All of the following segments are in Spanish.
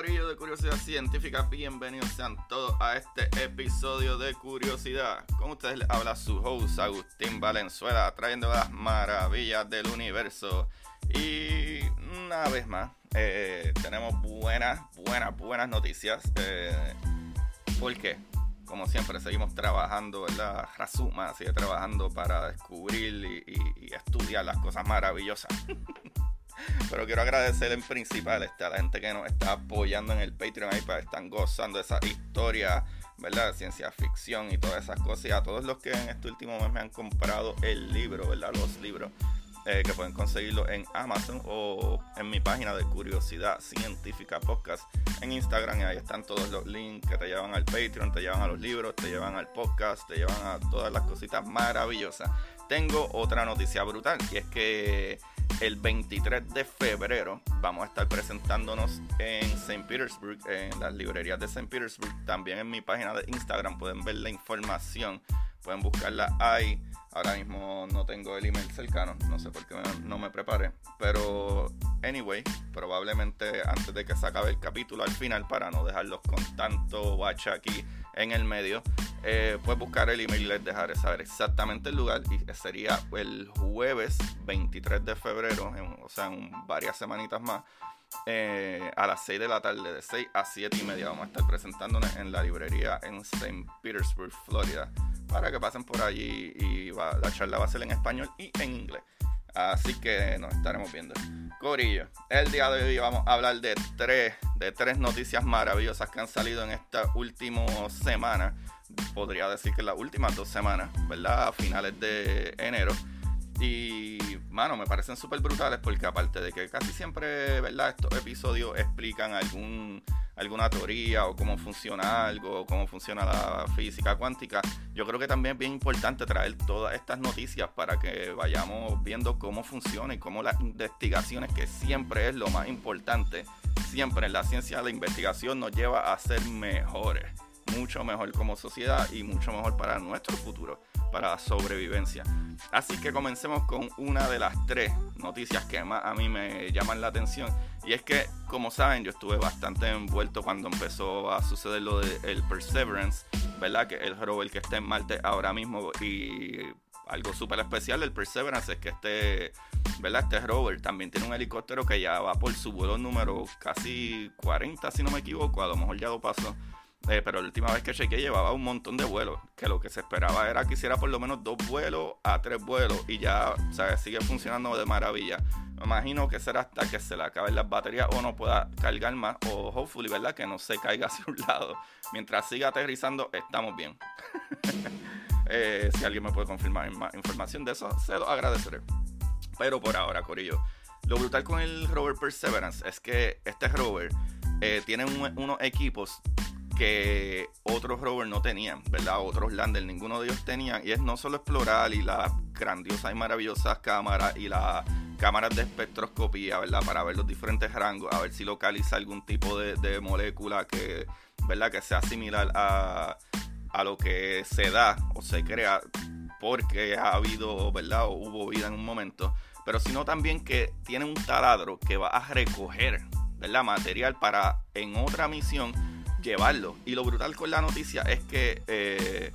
Corillo de Curiosidad Científica. Bienvenidos sean todos a este episodio de Curiosidad. Con ustedes les habla su host Agustín Valenzuela, trayendo las maravillas del universo. Y una vez más, eh, tenemos buenas, buenas, buenas noticias. Eh, ¿Por qué? Como siempre, seguimos trabajando, ¿verdad? Razuma sigue trabajando para descubrir y, y- y estudiar las cosas maravillosas. Pero quiero agradecer en principal este, a la gente que nos está apoyando en el Patreon ahí para que están gozando esa historia, ¿verdad? Ciencia ficción y todas esas cosas. Y a todos los que en este último mes me han comprado el libro, ¿verdad? Los libros. eh, que pueden conseguirlo en Amazon o en mi página de Curiosidad Científica Podcast en Instagram. Y ahí están todos los links que te llevan al Patreon, te llevan a los libros, te llevan al podcast, te llevan a todas las cositas maravillosas. Tengo otra noticia brutal y es que el 23 de febrero vamos a estar presentándonos en St. Petersburg, en las librerías de St. Petersburg. También en mi página de Instagram pueden ver la información, pueden buscarla ahí. Ahora mismo no tengo el email cercano, no sé por qué no me preparé. Pero, anyway, probablemente antes de que se acabe el capítulo al final, para no dejarlos con tanto bache aquí en el medio, eh, puedes buscar el email y les dejaré saber exactamente el lugar. Y sería el jueves 23 de febrero, en- o sea, en varias semanitas más. eh, a las 6 de la tarde, de 6 a 7 y media, vamos a estar presentándonos en la librería en St. Petersburg, Florida, para que pasen por allí y va- la charla va a ser en español y en inglés. Así que nos estaremos viendo. Corillo, el día de hoy vamos a hablar de tres, de tres noticias maravillosas que han salido en esta última semana. Podría decir que las últimas dos semanas, ¿verdad? A finales de enero. Y, mano, me parecen súper brutales porque aparte de que casi siempre, ¿verdad? Estos episodios explican algún, alguna teoría o cómo funciona algo, cómo funciona la física cuántica, yo creo que también es bien importante traer todas estas noticias para que vayamos viendo cómo funciona y cómo las investigaciones, que siempre es lo más importante, siempre en la ciencia la investigación nos lleva a ser mejores, mucho mejor como sociedad y mucho mejor para nuestro futuro, para sobrevivencia. Así que comencemos con una de las tres noticias que más a mí me llaman la atención. Y es que, como saben, yo estuve bastante envuelto cuando empezó a suceder lo del Perseverance, ¿verdad? Que el rover que está en Marte ahora mismo. Y algo súper especial del Perseverance es que este, ¿verdad? Este rover también tiene un helicóptero que ya va por su vuelo número casi 40, si no me equivoco. A lo mejor ya lo pasó. Eh, pero la última vez que chequeé llevaba un montón de vuelos, que lo que se esperaba era que hiciera por lo menos dos vuelos a tres vuelos y ya, sigue funcionando de maravilla. Me imagino que será hasta que se le acaben las baterías o no pueda cargar más o hopefully, ¿verdad? Que no se caiga hacia un lado. Mientras siga aterrizando, estamos bien. Eh, si alguien me puede confirmar más información de eso, se lo agradeceré. Pero por ahora, Corillo, lo brutal con el rover Perseverance es que este rover eh, tiene un- unos equipos que otros rovers no tenían, ¿verdad? Otros landers, ninguno de ellos tenía. Y es no solo explorar y las grandiosas y maravillosas cámaras y las cámaras de espectroscopía, ¿verdad? Para ver los diferentes rangos, a ver si localiza algún tipo de, de molécula que, ¿verdad? Que sea similar a, a lo que se da o se crea porque ha habido, ¿verdad? O hubo vida en un momento. Pero sino también que tiene un taladro que va a recoger, ¿verdad? Material para en otra misión llevarlo. Y lo brutal con la noticia es que eh,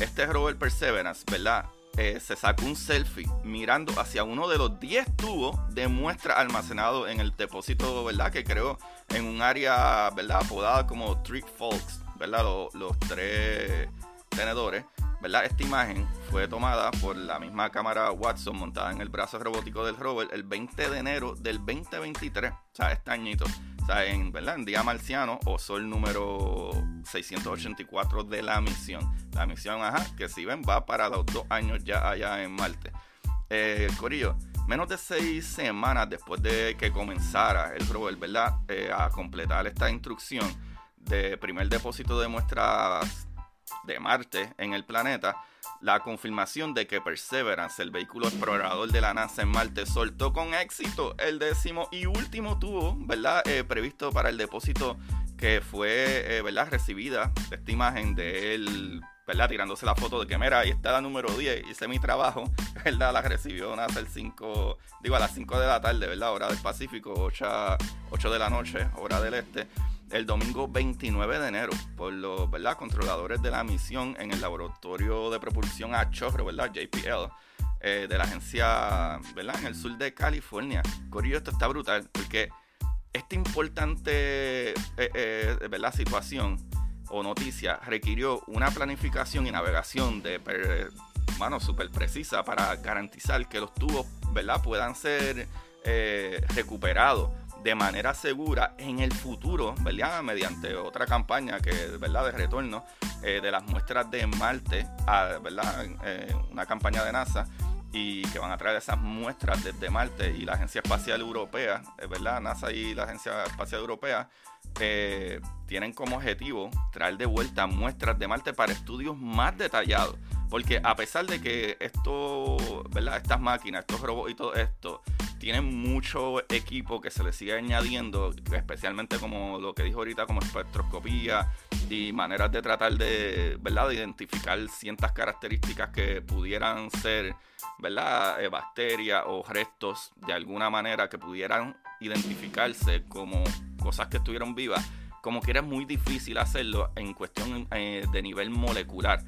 este rover Perseverance, ¿verdad? Eh, se sacó un selfie mirando hacia uno de los 10 tubos de muestra almacenados en el depósito, ¿verdad? Que creó en un área, ¿verdad? Apodada como Three Folks, ¿verdad? Los, tres contenedores, ¿verdad? Esta imagen fue tomada por la misma cámara Watson montada en el brazo robótico del rover el 20 de enero del 2023, o sea, este añito. O sea, en, ¿verdad? en día marciano o sol número 684 de la misión. La misión, ajá, que si ven, va para los dos años ya allá en Marte. Eh, Corillo, menos de seis semanas después de que comenzara el rover, ¿verdad? Eh, a completar esta instrucción de primer depósito de muestras de Marte en el planeta, la confirmación de que Perseverance, el vehículo explorador de la NASA en Marte, soltó con éxito el décimo y último tubo, ¿verdad? Eh, previsto para el depósito que fue, eh, ¿verdad? Recibida esta imagen de él, ¿verdad? Tirándose la foto de que, mira, ahí está la número 10, hice mi trabajo, ¿verdad? La recibió NASA el 5, digo, a las 5 de la tarde, ¿verdad? Hora del Pacífico, 8, 8 de la noche, hora del Este el domingo 29 de enero por los ¿verdad? controladores de la misión en el laboratorio de propulsión a chorro, ¿verdad? JPL, eh, de la agencia ¿verdad? en el sur de California. Corillo, esto está brutal porque esta importante eh, eh, ¿verdad? situación o noticia requirió una planificación y navegación de mano súper precisa para garantizar que los tubos ¿verdad? puedan ser recuperados de manera segura en el futuro, ¿verdad? Mediante otra campaña que, ¿verdad? De retorno eh, de las muestras de Marte, a, ¿verdad? Eh, una campaña de NASA y que van a traer esas muestras desde Marte y la Agencia Espacial Europea, eh, ¿verdad? NASA y la Agencia Espacial Europea tienen como objetivo traer de vuelta muestras de Marte para estudios más detallados. Porque a pesar de que esto, ¿verdad? Estas máquinas, estos robots y todo esto tienen mucho equipo que se le sigue añadiendo, especialmente como lo que dijo ahorita, como espectroscopía y maneras de tratar de, ¿verdad? de identificar ciertas características que pudieran ser ¿verdad? Eh, bacterias o restos de alguna manera que pudieran identificarse como cosas que estuvieron vivas, como que era muy difícil hacerlo en cuestión eh, de nivel molecular.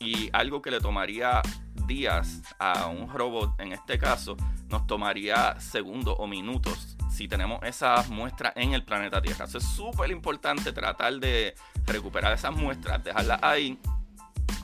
Y algo que le tomaría días a un robot, en este caso, nos tomaría segundos o minutos si tenemos esas muestras en el planeta Tierra. Eso es súper importante tratar de recuperar esas muestras, dejarlas ahí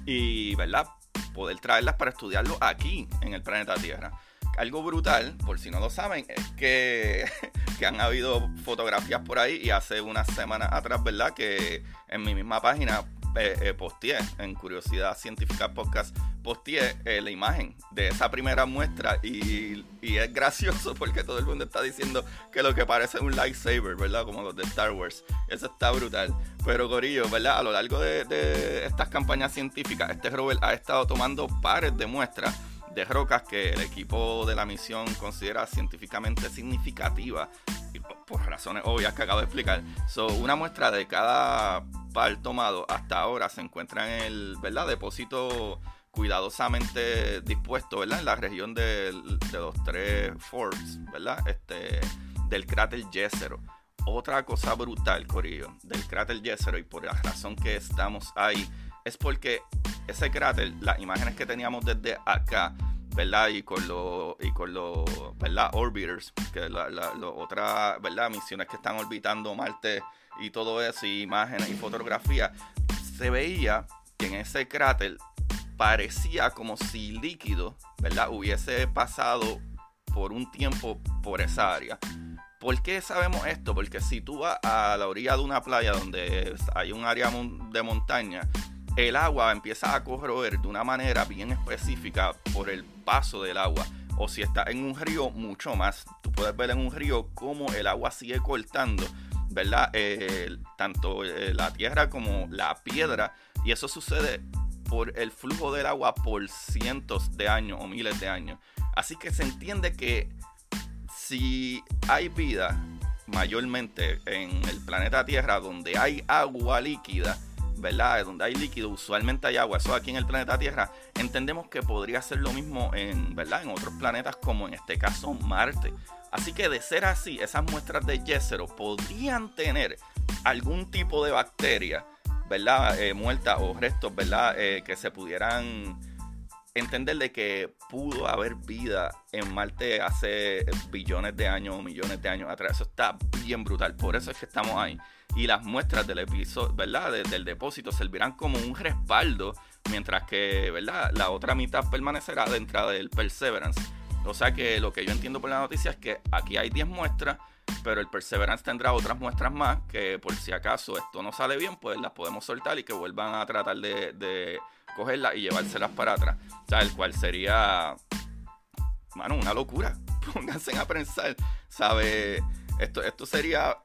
y, ¿verdad? Poder traerlas para estudiarlo aquí en el planeta Tierra. Algo brutal, por si no lo saben, es que, que han habido fotografías por ahí y hace unas semanas atrás, ¿verdad? Que en mi misma página eh, eh, posteé en Curiosidad Científica Podcast, posteé eh, la imagen de esa primera muestra y, es gracioso porque todo el mundo está diciendo que lo que parece un lightsaber, ¿verdad? Como los de Star Wars. Eso está brutal. Pero Gorillo, ¿verdad? A lo largo de, estas campañas científicas, este rover ha estado tomando pares de muestras de rocas que el equipo de la misión considera científicamente significativa por razones obvias que acabo de explicar. So, una muestra de cada par tomado hasta ahora se encuentra en el ¿verdad? depósito cuidadosamente dispuesto ¿verdad? en la región de, los tres Forbes. Este, del cráter Jezero. Otra cosa brutal, Corillo, del cráter Jezero y por la razón que estamos ahí es porque ese cráter, las imágenes que teníamos desde acá, ¿verdad? Y con los, y con los, ¿verdad? Orbiters, que la, la, otras, ¿verdad? Misiones que están orbitando Marte y todo eso, imágenes y fotografías, se veía que en ese cráter parecía como si líquido, ¿verdad? Hubiese pasado por un tiempo por esa área. ¿Por qué sabemos esto? Porque si tú vas a la orilla de una playa donde hay un área de montaña, el agua empieza a corroer de una manera bien específica por el paso del agua. O si está en un río, mucho más. Tú puedes ver en un río cómo el agua sigue cortando, ¿verdad? tanto eh, la tierra como la piedra. Y eso sucede por el flujo del agua por cientos de años o miles de años. Así que se entiende que si hay vida mayormente en el planeta Tierra donde hay agua líquida, ¿verdad? Donde hay líquido, usualmente hay agua, eso aquí en el planeta Tierra, entendemos que podría ser lo mismo en, ¿verdad? En otros planetas como en este caso Marte. Así que de ser así, esas muestras de Jezero podrían tener algún tipo de bacteria, ¿verdad? Eh, muerta o restos, ¿verdad? Eh, que se pudieran entender de que pudo haber vida en Marte hace billones de años o millones de años atrás. Eso está bien brutal. Por eso es que estamos ahí. y las muestras del episodio, ¿verdad? del depósito servirán como un respaldo, mientras que, ¿verdad? La otra mitad permanecerá dentro del Perseverance. O sea que lo que yo entiendo por la noticia es que aquí hay 10 muestras, pero el Perseverance tendrá otras muestras más que por si acaso esto no sale bien, pues las podemos soltar y que vuelvan a tratar de, cogerlas y llevárselas para atrás. O sea, el cual sería, mano, una locura. Pónganse a pensar, ¿sabe? Esto, esto sería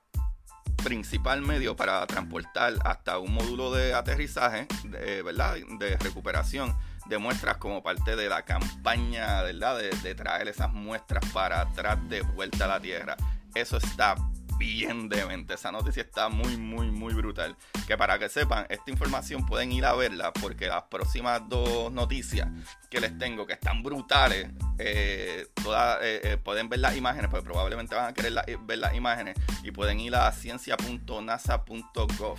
principal medio para transportar hasta un módulo de aterrizaje, de, ¿verdad? De recuperación de muestras como parte de la campaña, ¿verdad? De, de traer esas muestras para atrás de vuelta a la Tierra. Eso está bien demente. Esa noticia está muy, muy, muy brutal. Que para que sepan, esta información pueden ir a verla porque las próximas dos noticias que les tengo, que están brutales, eh, todas, eh, eh, pueden ver las imágenes, pues probablemente van a querer ver las imágenes y pueden ir a ciencia.nasa.gov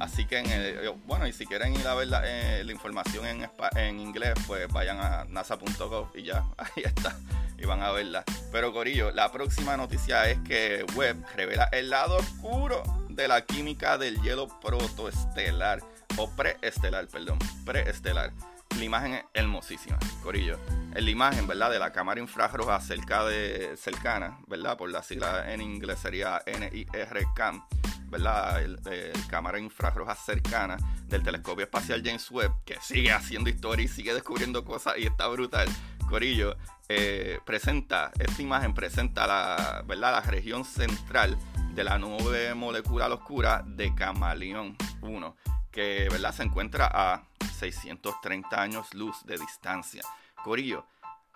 Así que, en bueno, y si quieren ir a ver la, eh, información en, inglés, pues vayan a nasa.gov y ya, ahí está, y van a verla. Pero Corillo, la próxima noticia es que Webb revela el lado oscuro de la química del hielo protoestelar, o preestelar, perdón, preestelar. La imagen es hermosísima, Corillo. En la imagen, ¿verdad? De la cámara infrarroja cerca de, cercana, ¿verdad? Por la sigla en inglés sería NIRCAM ¿verdad? El, cámara infrarroja cercana del telescopio espacial James Webb, que sigue haciendo historia y sigue descubriendo cosas y está brutal. Corillo, eh, presenta, esta imagen presenta la, ¿verdad? la región central de la nube molecular oscura de Camaleón 1, que ¿verdad? se encuentra a 630 años luz de distancia. Corillo,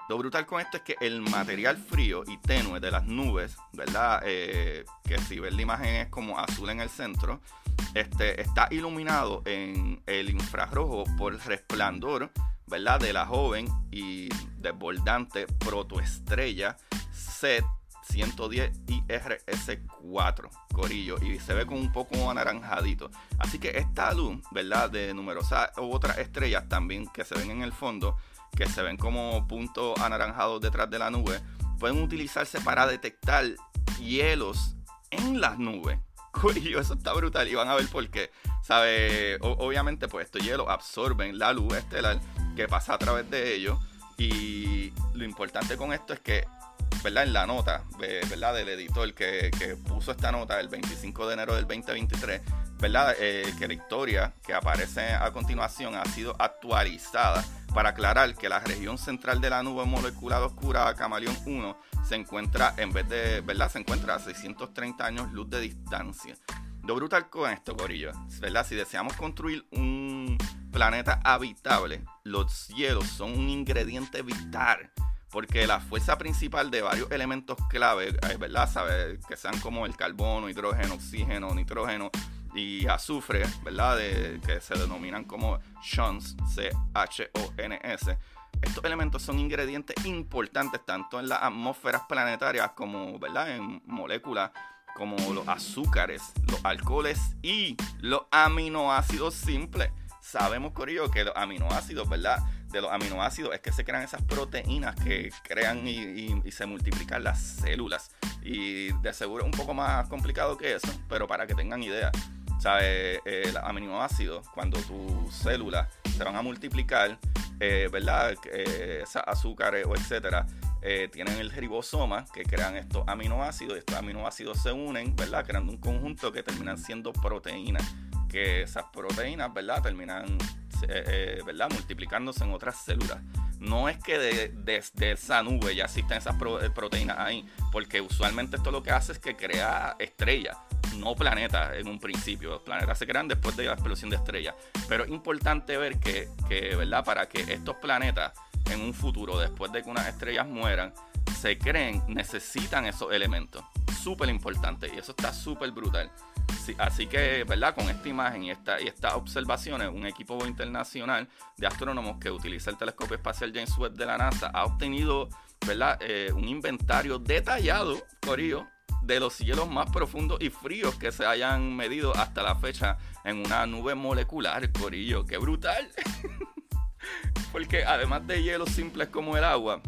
lo brutal con esto es que el material frío y tenue de las nubes, ¿verdad? Eh, que si ves la imagen es como azul en el centro, este, está iluminado en el infrarrojo por el resplandor, ¿verdad? De la joven y desbordante protoestrella Z 110 IRS4 Corillo y se ve como un poco anaranjadito. Así que esta luz, ¿verdad? De numerosas otras estrellas también que se ven en el fondo, que se ven como puntos anaranjados detrás de la nube, pueden utilizarse para detectar hielos en las nubes. Y eso está brutal y van a ver por qué. ¿Sabe? obviamente, pues estos hielos absorben la luz estelar que pasa a través de ellos. Y lo importante con esto es que, ¿verdad? En la nota, ¿verdad? Del editor que, que puso esta nota el 25 de enero del 2023, ¿verdad? Eh, que la historia que aparece a continuación ha sido actualizada para aclarar que la región central de la nube molecular oscura Camaleón 1 se encuentra, en vez de, ¿verdad? Se encuentra a 630 años luz de distancia. Lo brutal con esto, Corillo, ¿verdad? Si deseamos construir un planeta habitable, los hielos son un ingrediente vital porque la fuerza principal de varios elementos clave, eh, ¿verdad? ¿Sabe? Que sean como el carbono, hidrógeno, oxígeno, nitrógeno, y azufre, ¿verdad? Que se denominan como CHONS, C-H-O-N-S. Estos elementos son ingredientes importantes tanto en las atmósferas planetarias como, ¿verdad? En moléculas como los azúcares, los alcoholes y los aminoácidos simples. Sabemos, Corillo, que los aminoácidos, ¿verdad? De los aminoácidos es que se crean esas proteínas que crean y, y se multiplican las células. Y de seguro es un poco más complicado que eso, pero para que tengan idea. ¿Sabes? El aminoácido, cuando tus células se van a multiplicar, eh, ¿verdad? Eh, esas azúcares o etcétera, eh, tienen el ribosoma que crean estos aminoácidos y estos aminoácidos se unen, ¿verdad? Creando un conjunto que terminan siendo proteínas. Que esas proteínas, ¿verdad? Terminan, ¿verdad? Multiplicándose en otras células. No es que desde esa nube ya existen esas proteínas ahí, porque usualmente esto lo que hace es que crea estrellas no planetas en un principio. Los planetas se crean después de la explosión de estrellas. Pero es importante ver que, ¿verdad? Para que estos planetas en un futuro, después de que unas estrellas mueran, se creen, necesitan esos elementos. Súper importante. Y eso está súper brutal. así que, ¿verdad? Con esta imagen y, esta, y estas observaciones, un equipo internacional de astrónomos que utiliza el telescopio espacial James Webb de la NASA ha obtenido, ¿verdad? Eh, un inventario detallado, Corillo, de los cielos más profundos y fríos que se hayan medido hasta la fecha en una nube molecular, Corillo. ¡Qué brutal! Porque además de hielos simples como el agua,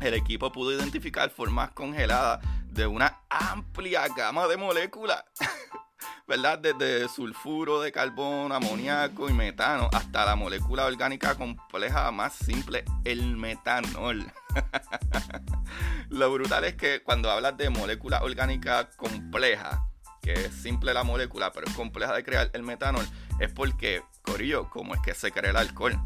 el equipo pudo identificar formas congeladas de una amplia gama de moléculas. ¿verdad? Desde sulfuro de carbono, amoníaco y metano hasta la molécula orgánica compleja más simple, el metanol. Lo brutal es que cuando hablas de molécula orgánica compleja, que es simple la molécula, pero es compleja de crear el metanol, es porque, Corillo, ¿cómo es que se crea el alcohol?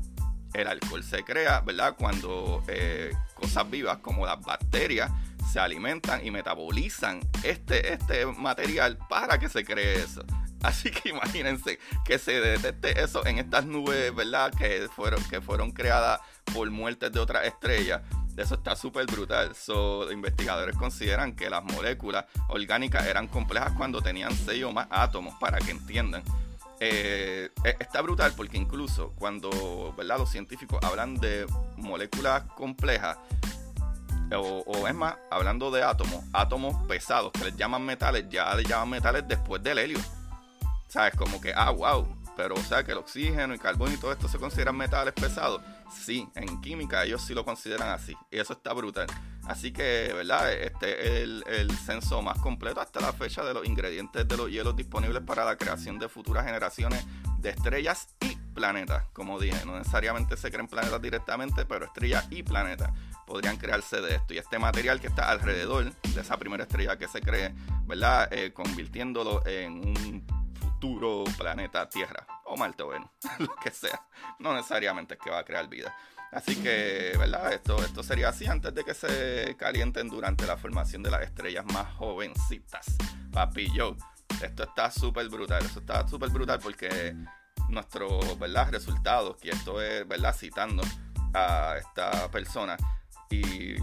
El alcohol se crea, ¿verdad? Cuando eh, cosas vivas como las bacterias se alimentan y metabolizan este, este material para que se cree eso. Así que imagínense que se detecte eso en estas nubes, ¿verdad? Que fueron, que fueron creadas por muertes de otras estrellas. Eso está súper brutal. So, investigadores consideran que las moléculas orgánicas eran complejas cuando tenían seis o más átomos, para que entiendan. Eh, e, está brutal porque incluso cuando ¿verdad? los científicos hablan de moléculas complejas, o, es más, hablando de átomos, átomos pesados que les llaman metales, ya les llaman metales después del helio. ¿Sabes? Como que, ah, wow. Pero, o sea, que el oxígeno, y carbón y todo esto se consideran metales pesados. Sí, en química ellos sí lo consideran así. Y eso está brutal. Así que, ¿verdad? Este es el, el censo más completo hasta la fecha de los ingredientes de los hielos disponibles para la creación de futuras generaciones de estrellas y planetas. Como dije, no necesariamente se creen planetas directamente, pero estrellas y planetas podrían crearse de esto. Y este material que está alrededor de esa primera estrella que se cree, ¿verdad? Eh, convirtiéndolo en un futuro planeta Tierra o Marte, bueno, lo que sea. No necesariamente es que va a crear vida. Así que, ¿verdad? Esto, esto sería así antes de que se calienten durante la formación de las estrellas más jovencitas. Papi, yo, esto está súper brutal. Esto está súper brutal porque nuestros, ¿verdad? Resultados, que esto es, ¿verdad? Citando a esta persona, y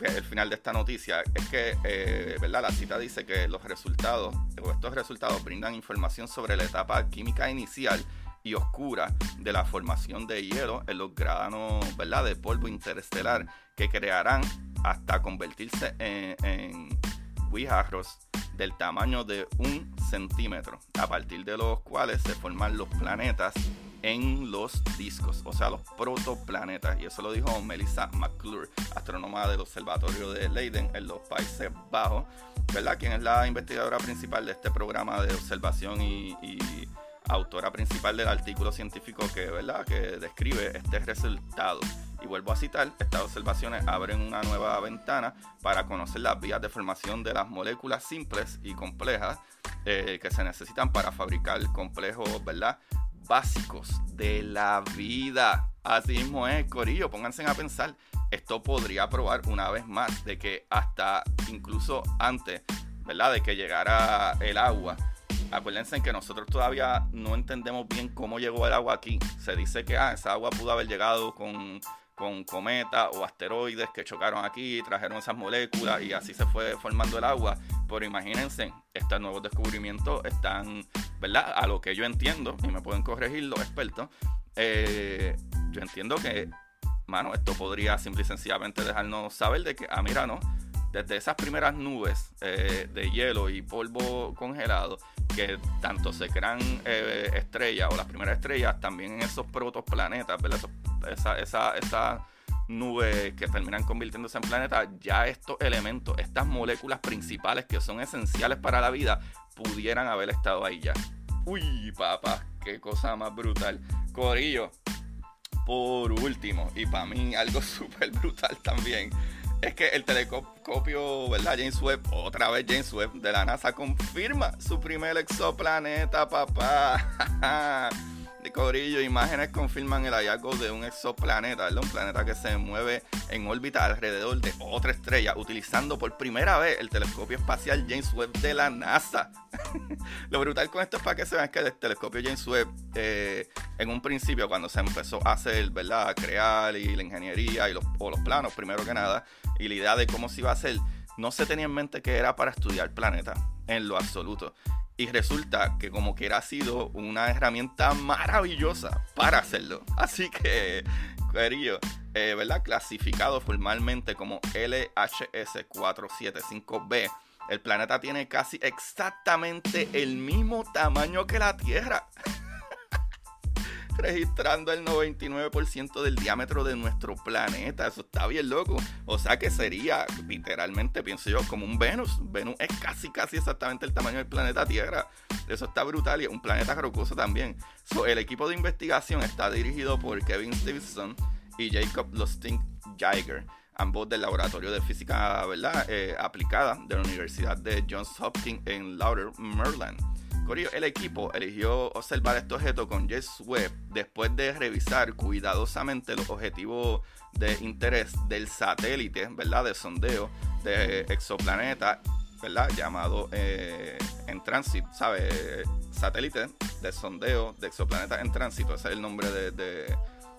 el final de esta noticia es que, eh, ¿verdad? La cita dice que los resultados, o estos resultados brindan información sobre la etapa química inicial y oscura de la formación de hielo en los granos, ¿verdad? De polvo interestelar que crearán hasta convertirse en, en guijarros del tamaño de un centímetro, a partir de los cuales se forman los planetas en los discos, o sea, los protoplanetas. Y eso lo dijo Melissa McClure, astrónoma del Observatorio de Leiden en los Países Bajos, ¿verdad? Quien es la investigadora principal de este programa de observación y, autora principal del artículo científico que, ¿verdad? que describe este resultado. Y vuelvo a citar, estas observaciones abren una nueva ventana para conocer las vías de formación de las moléculas simples y complejas eh, que se necesitan para fabricar complejos, ¿verdad? Básicos de la vida. Así mismo es, Corillo, pónganse a pensar, esto podría probar una vez más de que hasta incluso antes, ¿verdad? De que llegara el agua. Acuérdense que nosotros todavía no entendemos bien cómo llegó el agua aquí. Se dice que ah, esa agua pudo haber llegado con con cometas o asteroides que chocaron aquí, trajeron esas moléculas y así se fue formando el agua. Pero imagínense, estos nuevos descubrimientos están, ¿verdad? A lo que yo entiendo, y me pueden corregir los expertos, eh, yo entiendo que, mano, esto podría simple y sencillamente dejarnos saber de que, ah, mira, no, desde esas primeras nubes eh, de hielo y polvo congelado, que tanto se crean eh, estrellas o las primeras estrellas, también en esos protoplanetas, ¿verdad? esa, esa, esa nube que terminan convirtiéndose en planetas, ya estos elementos, estas moléculas principales que son esenciales para la vida, pudieran haber estado ahí ya. Uy, papá, qué cosa más brutal. Corillo, por último, y para mí algo súper brutal también, es que el telescopio, ¿verdad? James Webb, otra vez James Webb de la NASA confirma su primer exoplaneta, papá. de Corillo, imágenes confirman el hallazgo de un exoplaneta, Un planeta que se mueve en órbita alrededor de otra estrella, utilizando por primera vez el telescopio espacial James Webb de la NASA. Lo brutal con esto es para que se vean que el telescopio James Webb, eh, en un principio, cuando se empezó a hacer, ¿verdad? A crear y la ingeniería y o los planos, primero que nada, y la idea de cómo se iba a hacer, no se tenía en mente que era para estudiar planetas en lo absoluto. Y resulta que como que era sido una herramienta maravillosa para hacerlo. Así que, querido, eh, ¿verdad? Clasificado formalmente como LHS475b, el planeta tiene casi exactamente el mismo tamaño que la Tierra registrando el 99% del diámetro de nuestro planeta. Eso está bien loco. O sea que sería, literalmente, pienso yo, como un Venus. Venus es casi, casi exactamente el tamaño del planeta Tierra. Eso está brutal y es un planeta rocoso también. el equipo de investigación está dirigido por Kevin Stevenson y Jacob Lustig Geiger, ambos del Laboratorio de Física. Eh, Aplicada de la Universidad de Johns Hopkins en Lauder, Maryland. El equipo eligió observar este objeto con James Webb después de revisar cuidadosamente los objetivos de interés del satélite, ¿verdad? De sondeo de exoplaneta, ¿verdad? Llamado eh, en tránsito, ¿sabe? Satélite de sondeo de exoplaneta en tránsito, ese es el nombre de,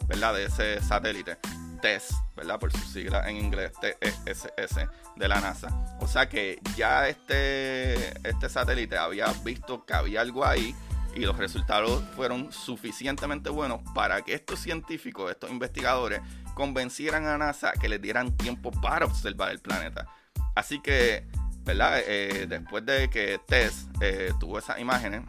¿verdad? De ese satélite. TESS, ¿verdad? Por su sigla en inglés, TESS de la NASA. O sea que ya este, este satélite había visto que había algo ahí y los resultados fueron suficientemente buenos para que estos científicos, estos investigadores, convencieran a NASA que les dieran tiempo para observar el planeta. Así que, ¿verdad? Eh, después de que Tess eh, tuvo esas imágenes,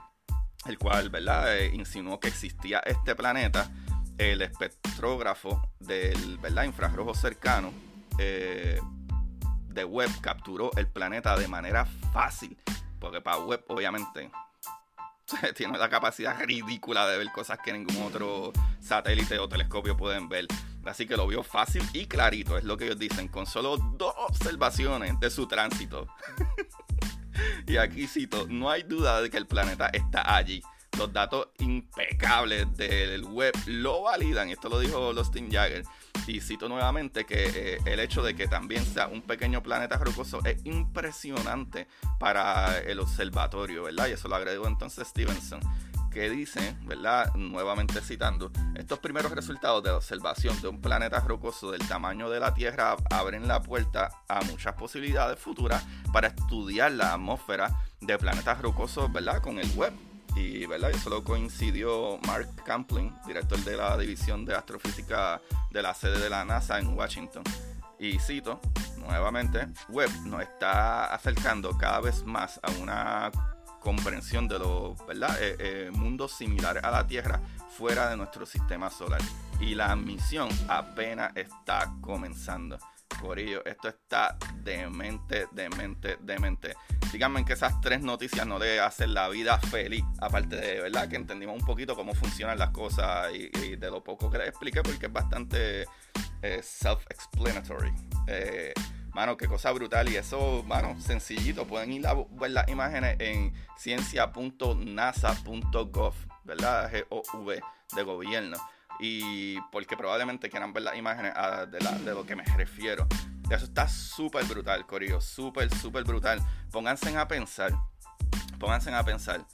el cual, ¿verdad? Eh, insinuó que existía este planeta, el espectrógrafo del. Infrarrojo cercano de Webb capturó el planeta de manera fácil, porque para Webb, obviamente, tiene la capacidad ridícula de ver cosas que ningún otro satélite o telescopio pueden ver. Así que lo vio fácil y clarito, es lo que ellos dicen, con solo dos observaciones de su tránsito. y aquí cito, no hay duda de que el planeta está allí. Los datos impecables del web lo validan, esto lo dijo Lustin Jagger. Y cito nuevamente que eh, el hecho de que también sea un pequeño planeta rocoso es impresionante para el observatorio, ¿verdad? Y eso lo agregó entonces Stevenson que dice, ¿verdad? Nuevamente citando, estos primeros resultados de observación de un planeta rocoso del tamaño de la Tierra abren la puerta a muchas posibilidades futuras para estudiar la atmósfera de planetas rocosos, ¿verdad? Con el web. Y, ¿verdad? Eso lo coincidió Mark Camplin, director de la División de Astrofísica de la sede de la NASA en Washington. Y cito, nuevamente, Webb nos está acercando cada vez más a una comprensión de los eh, eh, mundos similares a la Tierra fuera de nuestro sistema solar. Y la misión apenas está comenzando. Por ello, esto está demente, demente, demente. Díganme que esas tres noticias no le hacen la vida feliz. Aparte de verdad que entendimos un poquito cómo funcionan las cosas y, de lo poco que les expliqué, porque es bastante eh, self-explanatory. Mano, qué cosa brutal. Y eso, mano, sencillito. Pueden ir a ver las imágenes en ciencia.nasa.gov, ¿verdad? G-O-V, de gobierno. Y porque probablemente quieran ver las imágenes ah, de, lo que me refiero. Eso está súper brutal, Corillo. Súper, súper brutal. Pónganse a pensar. Pónganse a pensar.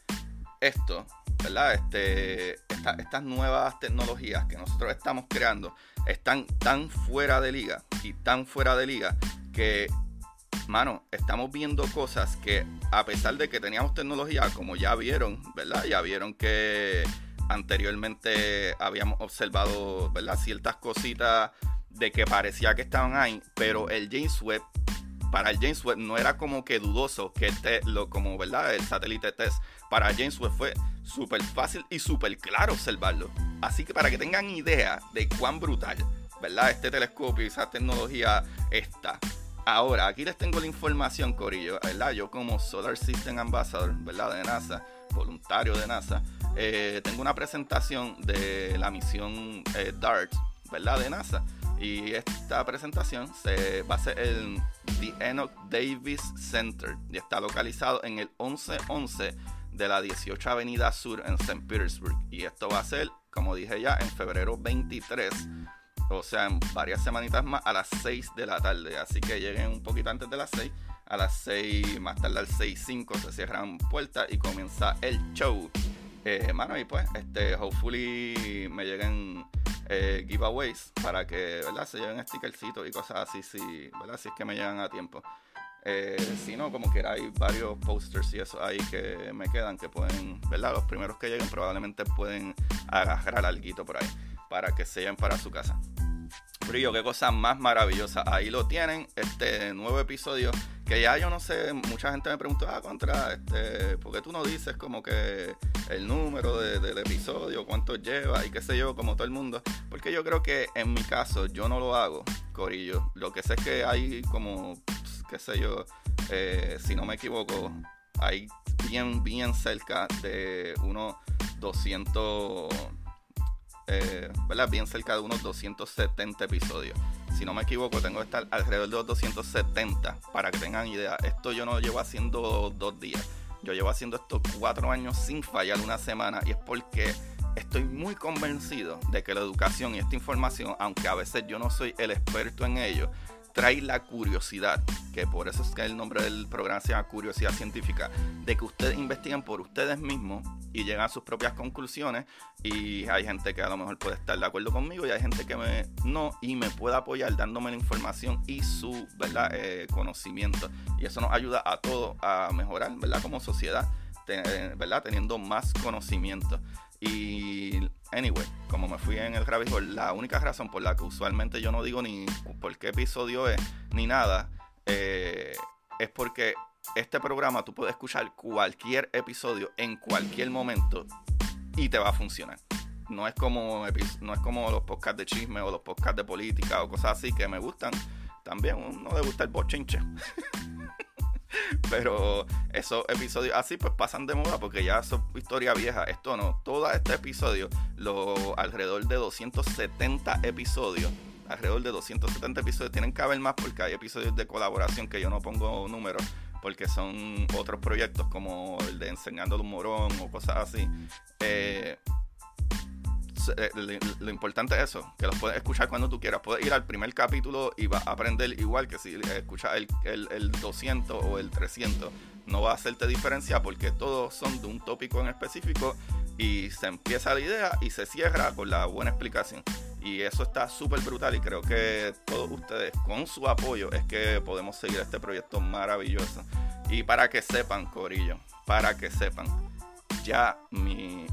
Esto, ¿verdad? Este, estas nuevas tecnologías que nosotros estamos creando están tan fuera de liga y tan fuera de liga que, mano, estamos viendo cosas que a pesar de que teníamos tecnología, como ya vieron, ¿verdad? Ya vieron que anteriormente habíamos observado, ¿verdad? Ciertas cositas de que parecía que estaban ahí, pero el James Webb, para el James Webb no era como que dudoso que este, lo, como, ¿verdad? El satélite test para James Webb fue súper fácil y súper claro observarlo. Así que para que tengan idea de cuán brutal, ¿verdad? Este telescopio y esa tecnología está. Ahora, aquí les tengo la información, Corillo, ¿verdad? Yo como Solar System Ambassador, ¿verdad? De NASA, voluntario de NASA, eh, tengo una presentación de la misión eh, DART, ¿verdad? De NASA. Y esta presentación se va a ser en The Enoch Davis Center y está localizado en el 1111 de la 18 Avenida Sur en St. Petersburg. Y esto va a ser, como dije ya, en febrero 23 o sea, en varias semanitas más a las 6 de la tarde. Así que lleguen un poquito antes de las 6. A las 6, más tarde al 6.5 se cierran puertas y comienza el show. Eh, y pues, este, hopefully me lleguen eh, giveaways para que, ¿verdad? Se lleven stickercitos y cosas así, si, ¿verdad? Si es que me llegan a tiempo. Eh, si no, como quiera, hay varios posters y eso ahí que me quedan que pueden, ¿verdad? Los primeros que lleguen probablemente pueden agarrar algo por ahí para que se lleven para su casa. Brillo, qué cosa más maravillosa. Ahí lo tienen, este nuevo episodio. Que ya yo no sé, mucha gente me preguntó, ah, contra, este, ¿por qué tú no dices como que el número del episodio, cuánto lleva y qué sé yo, como todo el mundo? Porque yo creo que en mi caso yo no lo hago, Corillo. Lo que sé es que hay como, qué sé yo, eh, si no me equivoco, hay bien, bien cerca de unos 200, eh. Bien cerca de unos 270 episodios. Si no me equivoco, tengo que estar alrededor de los 270 para que tengan idea. Esto yo no lo llevo haciendo dos días. Yo llevo haciendo esto cuatro años sin fallar una semana y es porque estoy muy convencido de que la educación y esta información, aunque a veces yo no soy el experto en ello, trae la curiosidad, que por eso es que el nombre del programa se llama Curiosidad Científica, de que ustedes investiguen por ustedes mismos y llegan a sus propias conclusiones y hay gente que a lo mejor puede estar de acuerdo conmigo y hay gente que me, no y me puede apoyar dándome la información y su ¿verdad? Eh, conocimiento y eso nos ayuda a todos a mejorar ¿verdad? como sociedad ¿verdad? teniendo más conocimiento y, anyway, como me fui en el rabbit la única razón por la que usualmente yo no digo ni por qué episodio es, ni nada, eh, es porque este programa tú puedes escuchar cualquier episodio en cualquier momento y te va a funcionar. No es como, no es como los podcasts de chisme o los podcasts de política o cosas así que me gustan. También uno le gusta el bochinche. Pero esos episodios así pues pasan de moda porque ya son historia vieja. Esto no, todo este episodio, lo, alrededor de 270 episodios, alrededor de 270 episodios, tienen que haber más porque hay episodios de colaboración que yo no pongo números porque son otros proyectos como el de Enseñando un Morón o cosas así. Eh, eh, lo, importante es eso, que los puedes escuchar cuando tú quieras. Puedes ir al primer capítulo y vas a aprender igual que si escuchas el, el, 200 o el 300. No va a hacerte diferencia porque todos son de un tópico en específico y se empieza la idea y se cierra con la buena explicación. Y eso está súper brutal y creo que todos ustedes con su apoyo es que podemos seguir este proyecto maravilloso. Y para que sepan, Corillo, para que sepan, ya mi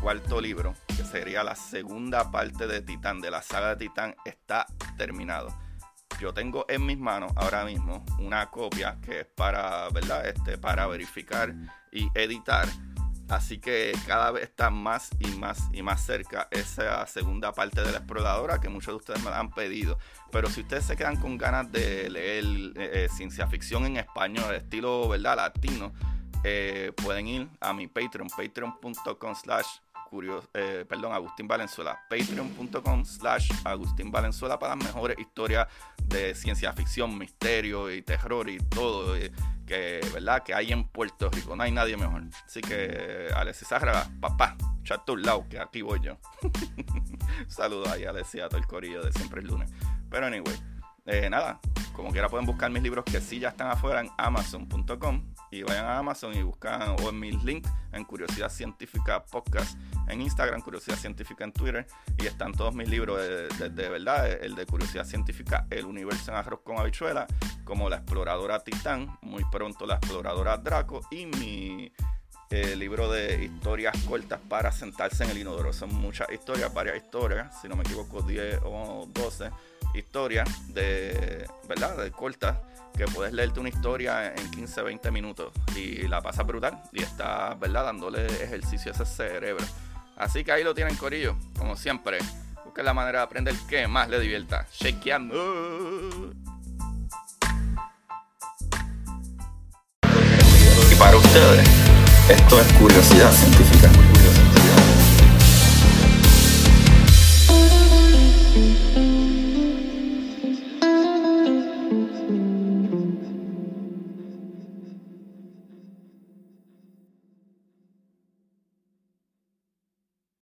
cuarto libro, sería la segunda parte de Titán, de la saga de Titán, está terminado. Yo tengo en mis manos ahora mismo una copia que es para, ¿verdad? Este, para verificar y editar. Así que cada vez está más y más y más cerca esa segunda parte de la exploradora que muchos de ustedes me han pedido. Pero si ustedes se quedan con ganas de leer eh, ciencia ficción en español, estilo ¿verdad? latino, eh, pueden ir a mi Patreon, patreon.com slash eh, perdón, Agustín Valenzuela, patreon.com slash Agustín Valenzuela para las mejores historias de ciencia ficción, misterio y terror y todo eh, que, ¿verdad? que hay en Puerto Rico. No hay nadie mejor. Así que, Alexis Zárraga, papá, chato un lado, que aquí voy yo. Saludos ahí Alexis, a todo el corillo de siempre el lunes. Pero, anyway, eh, nada, como quiera pueden buscar mis libros que sí ya están afuera en amazon.com y vayan a Amazon y buscan o en mis links en Curiosidad Científica Podcast en Instagram, Curiosidad Científica en Twitter y están todos mis libros de, verdad, el de Curiosidad Científica, El Universo en Arroz con Habichuela, como La Exploradora Titán, muy pronto La Exploradora Draco y mi eh, libro de historias cortas para sentarse en el inodoro. Son muchas historias, varias historias, si no me equivoco 10 o 12 historias de, ¿verdad? De cortas, que puedes leerte una historia en 15, 20 minutos y la pasas brutal y estás, ¿verdad? Dándole ejercicio a ese cerebro. Así que ahí lo tienen, Corillo, como siempre. Busca la manera de aprender que más le divierta. Shakeando. Y para ustedes, esto es curiosidad científica. Curiosidad científica.